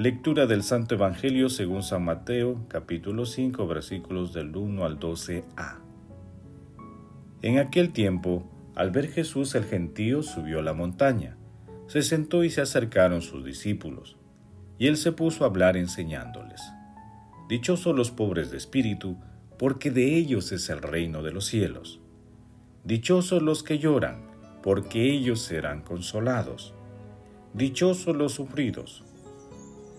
Lectura del Santo Evangelio según San Mateo, capítulo 5, versículos del 1 al 12a. En aquel tiempo, al ver Jesús el gentío subió a la montaña, se sentó y se acercaron sus discípulos, y él se puso a hablar enseñándoles. Dichosos los pobres de espíritu, porque de ellos es el reino de los cielos. Dichosos los que lloran, porque ellos serán consolados. Dichosos los sufridos,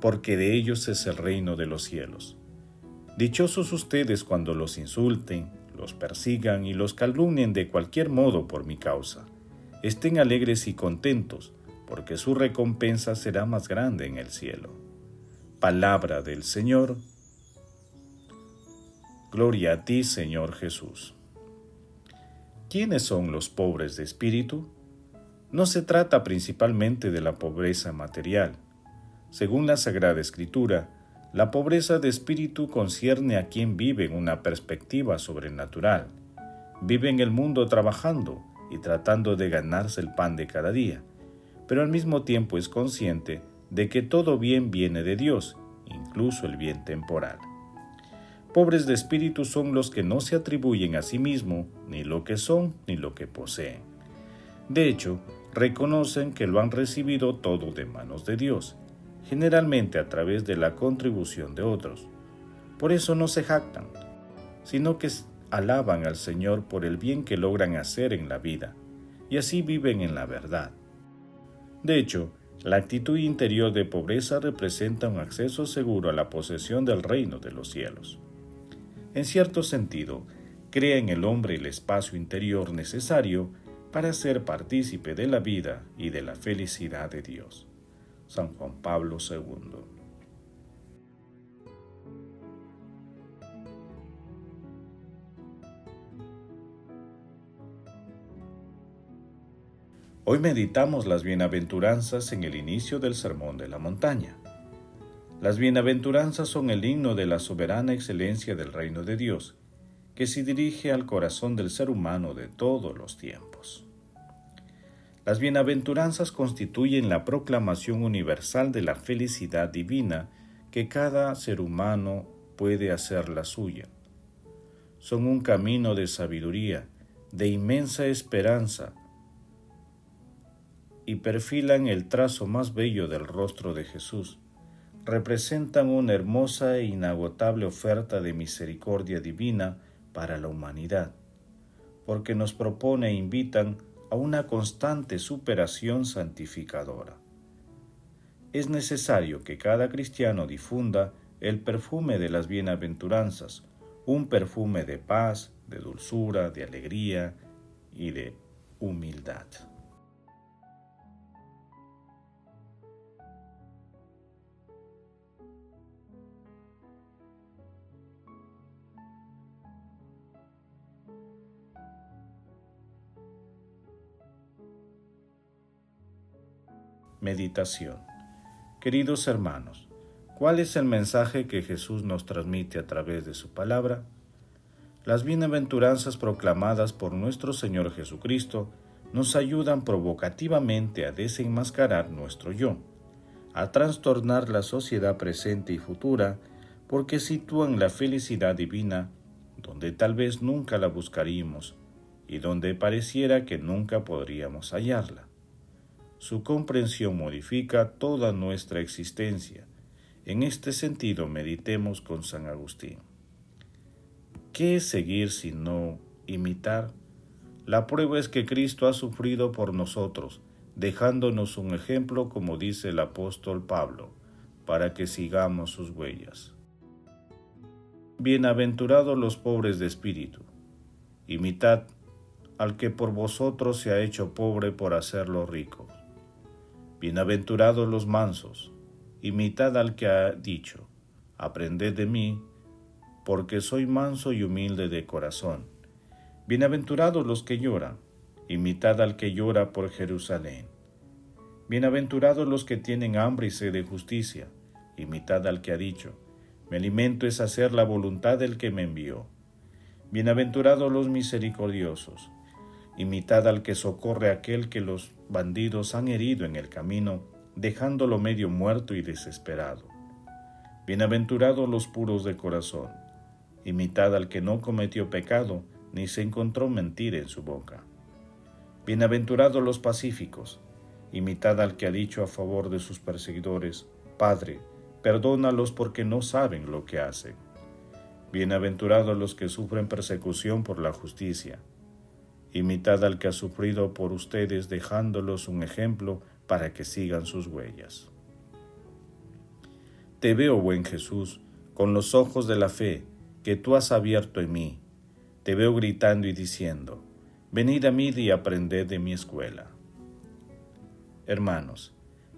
porque de ellos es el reino de los cielos. Dichosos ustedes cuando los insulten, los persigan y los calumnien de cualquier modo por mi causa. Estén alegres y contentos, porque su recompensa será más grande en el cielo. Palabra del Señor. Gloria a ti, Señor Jesús. ¿Quiénes son los pobres de espíritu? No se trata principalmente de la pobreza material, según la Sagrada Escritura, la pobreza de espíritu concierne a quien vive en una perspectiva sobrenatural. Vive en el mundo trabajando y tratando de ganarse el pan de cada día, pero al mismo tiempo es consciente de que todo bien viene de Dios, incluso el bien temporal. Pobres de espíritu son los que no se atribuyen a sí mismo ni lo que son ni lo que poseen. De hecho, reconocen que lo han recibido todo de manos de Dios generalmente a través de la contribución de otros. Por eso no se jactan, sino que alaban al Señor por el bien que logran hacer en la vida, y así viven en la verdad. De hecho, la actitud interior de pobreza representa un acceso seguro a la posesión del reino de los cielos. En cierto sentido, crea en el hombre el espacio interior necesario para ser partícipe de la vida y de la felicidad de Dios. San Juan Pablo II. Hoy meditamos las bienaventuranzas en el inicio del Sermón de la Montaña. Las bienaventuranzas son el himno de la soberana excelencia del reino de Dios, que se dirige al corazón del ser humano de todos los tiempos. Las bienaventuranzas constituyen la proclamación universal de la felicidad divina que cada ser humano puede hacer la suya. Son un camino de sabiduría, de inmensa esperanza, y perfilan el trazo más bello del rostro de Jesús. Representan una hermosa e inagotable oferta de misericordia divina para la humanidad, porque nos propone e invitan a una constante superación santificadora. Es necesario que cada cristiano difunda el perfume de las bienaventuranzas, un perfume de paz, de dulzura, de alegría y de humildad. Meditación Queridos hermanos, ¿cuál es el mensaje que Jesús nos transmite a través de su palabra? Las bienaventuranzas proclamadas por nuestro Señor Jesucristo nos ayudan provocativamente a desenmascarar nuestro yo, a trastornar la sociedad presente y futura porque sitúan la felicidad divina donde tal vez nunca la buscaríamos y donde pareciera que nunca podríamos hallarla. Su comprensión modifica toda nuestra existencia. En este sentido meditemos con San Agustín. ¿Qué es seguir sino imitar? La prueba es que Cristo ha sufrido por nosotros, dejándonos un ejemplo como dice el apóstol Pablo, para que sigamos sus huellas. Bienaventurados los pobres de espíritu, imitad al que por vosotros se ha hecho pobre por hacerlo rico. Bienaventurados los mansos, imitad al que ha dicho, aprended de mí, porque soy manso y humilde de corazón. Bienaventurados los que lloran, imitad al que llora por Jerusalén. Bienaventurados los que tienen hambre y sed de justicia, imitad al que ha dicho, mi alimento es hacer la voluntad del que me envió. Bienaventurados los misericordiosos, imitad al que socorre aquel que los bandidos han herido en el camino, dejándolo medio muerto y desesperado. Bienaventurados los puros de corazón, imitad al que no cometió pecado, ni se encontró mentira en su boca. Bienaventurados los pacíficos, imitad al que ha dicho a favor de sus perseguidores, Padre, perdónalos porque no saben lo que hacen. Bienaventurados los que sufren persecución por la justicia. Imitad al que ha sufrido por ustedes dejándolos un ejemplo para que sigan sus huellas. Te veo, buen Jesús, con los ojos de la fe que tú has abierto en mí. Te veo gritando y diciendo, Venid a mí y aprended de mi escuela. Hermanos,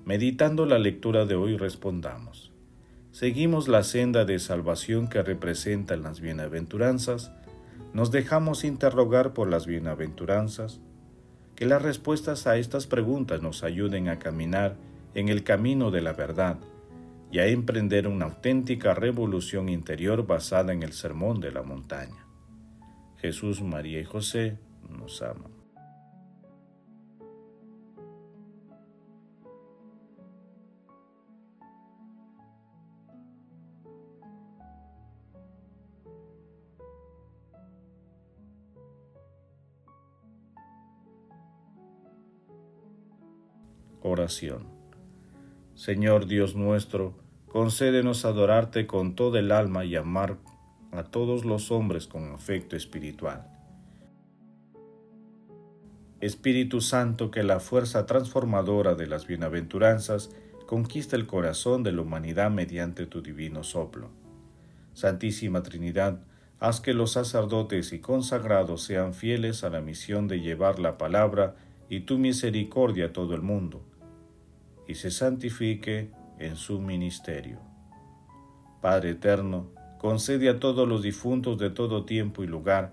meditando la lectura de hoy respondamos. ¿Seguimos la senda de salvación que representan las bienaventuranzas? ¿Nos dejamos interrogar por las bienaventuranzas? Que las respuestas a estas preguntas nos ayuden a caminar en el camino de la verdad y a emprender una auténtica revolución interior basada en el sermón de la montaña. Jesús, María y José nos aman. Señor Dios nuestro, concédenos adorarte con todo el alma y amar a todos los hombres con afecto espiritual. Espíritu Santo, que la fuerza transformadora de las bienaventuranzas conquista el corazón de la humanidad mediante tu divino soplo. Santísima Trinidad, haz que los sacerdotes y consagrados sean fieles a la misión de llevar la palabra y tu misericordia a todo el mundo, y se santifique en su ministerio. Padre eterno, concede a todos los difuntos de todo tiempo y lugar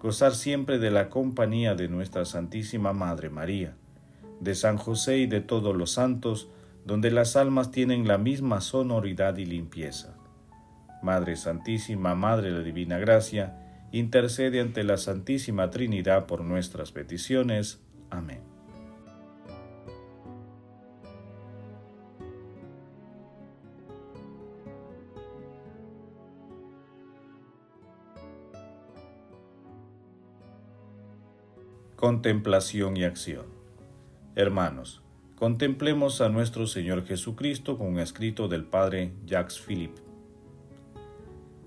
gozar siempre de la compañía de nuestra Santísima Madre María, de San José y de todos los santos, donde las almas tienen la misma sonoridad y limpieza. Madre Santísima, Madre de la Divina Gracia, intercede ante la Santísima Trinidad por nuestras peticiones. Amén. Contemplación y acción. Hermanos, contemplemos a nuestro Señor Jesucristo con un escrito del Padre Jacques Philippe.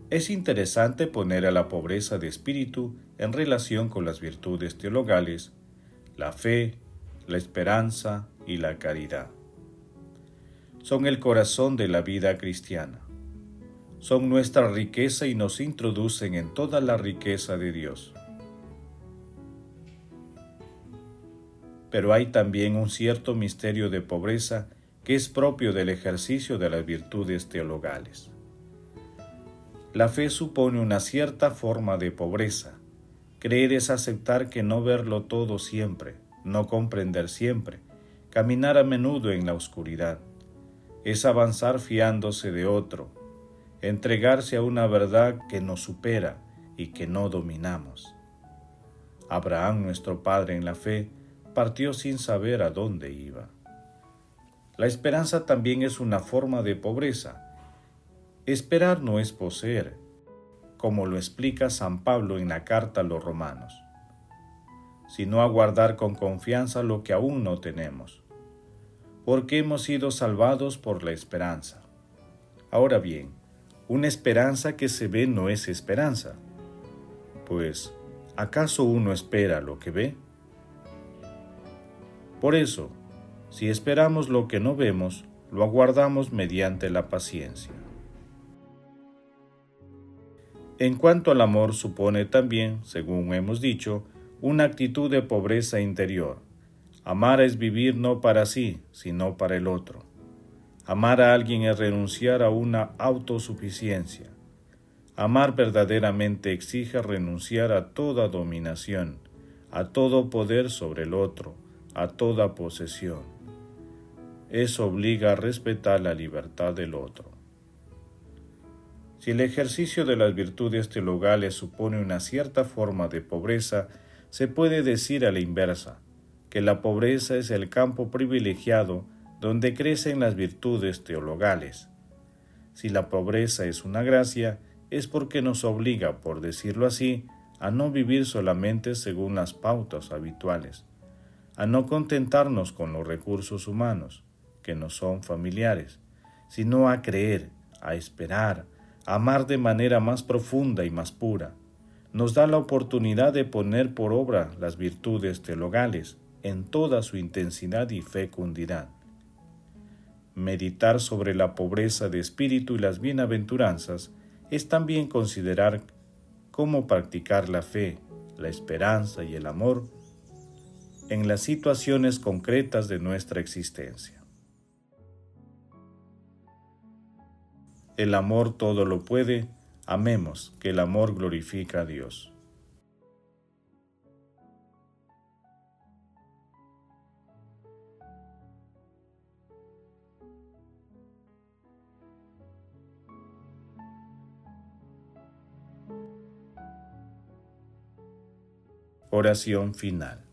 Es interesante poner a la pobreza de espíritu en relación con las virtudes teologales, la fe, la esperanza y la caridad. Son el corazón de la vida cristiana. Son nuestra riqueza y nos introducen en toda la riqueza de Dios. Pero hay también un cierto misterio de pobreza que es propio del ejercicio de las virtudes teologales. La fe supone una cierta forma de pobreza. Creer es aceptar que no verlo todo siempre, no comprender siempre, caminar a menudo en la oscuridad. Es avanzar fiándose de otro, entregarse a una verdad que nos supera y que no dominamos. Abraham, nuestro Padre en la fe, partió sin saber a dónde iba. La esperanza también es una forma de pobreza. Esperar no es poseer, como lo explica San Pablo en la carta a los romanos, sino aguardar con confianza lo que aún no tenemos, porque hemos sido salvados por la esperanza. Ahora bien, una esperanza que se ve no es esperanza, pues ¿acaso uno espera lo que ve? Por eso, si esperamos lo que no vemos, lo aguardamos mediante la paciencia. En cuanto al amor, supone también, según hemos dicho, una actitud de pobreza interior. Amar es vivir no para sí, sino para el otro. Amar a alguien es renunciar a una autosuficiencia. Amar verdaderamente exige renunciar a toda dominación, a todo poder sobre el otro, a toda posesión. Eso obliga a respetar la libertad del otro. Si el ejercicio de las virtudes teologales supone una cierta forma de pobreza, se puede decir a la inversa, que la pobreza es el campo privilegiado donde crecen las virtudes teologales. Si la pobreza es una gracia, es porque nos obliga, por decirlo así, a no vivir solamente según las pautas habituales, a no contentarnos con los recursos humanos, que nos son familiares, sino a creer, a esperar, amar de manera más profunda y más pura, nos da la oportunidad de poner por obra las virtudes teologales en toda su intensidad y fecundidad. Meditar sobre la pobreza de espíritu y las bienaventuranzas es también considerar cómo practicar la fe, la esperanza y el amor en las situaciones concretas de nuestra existencia. El amor todo lo puede, amemos, que el amor glorifica a Dios. Oración final.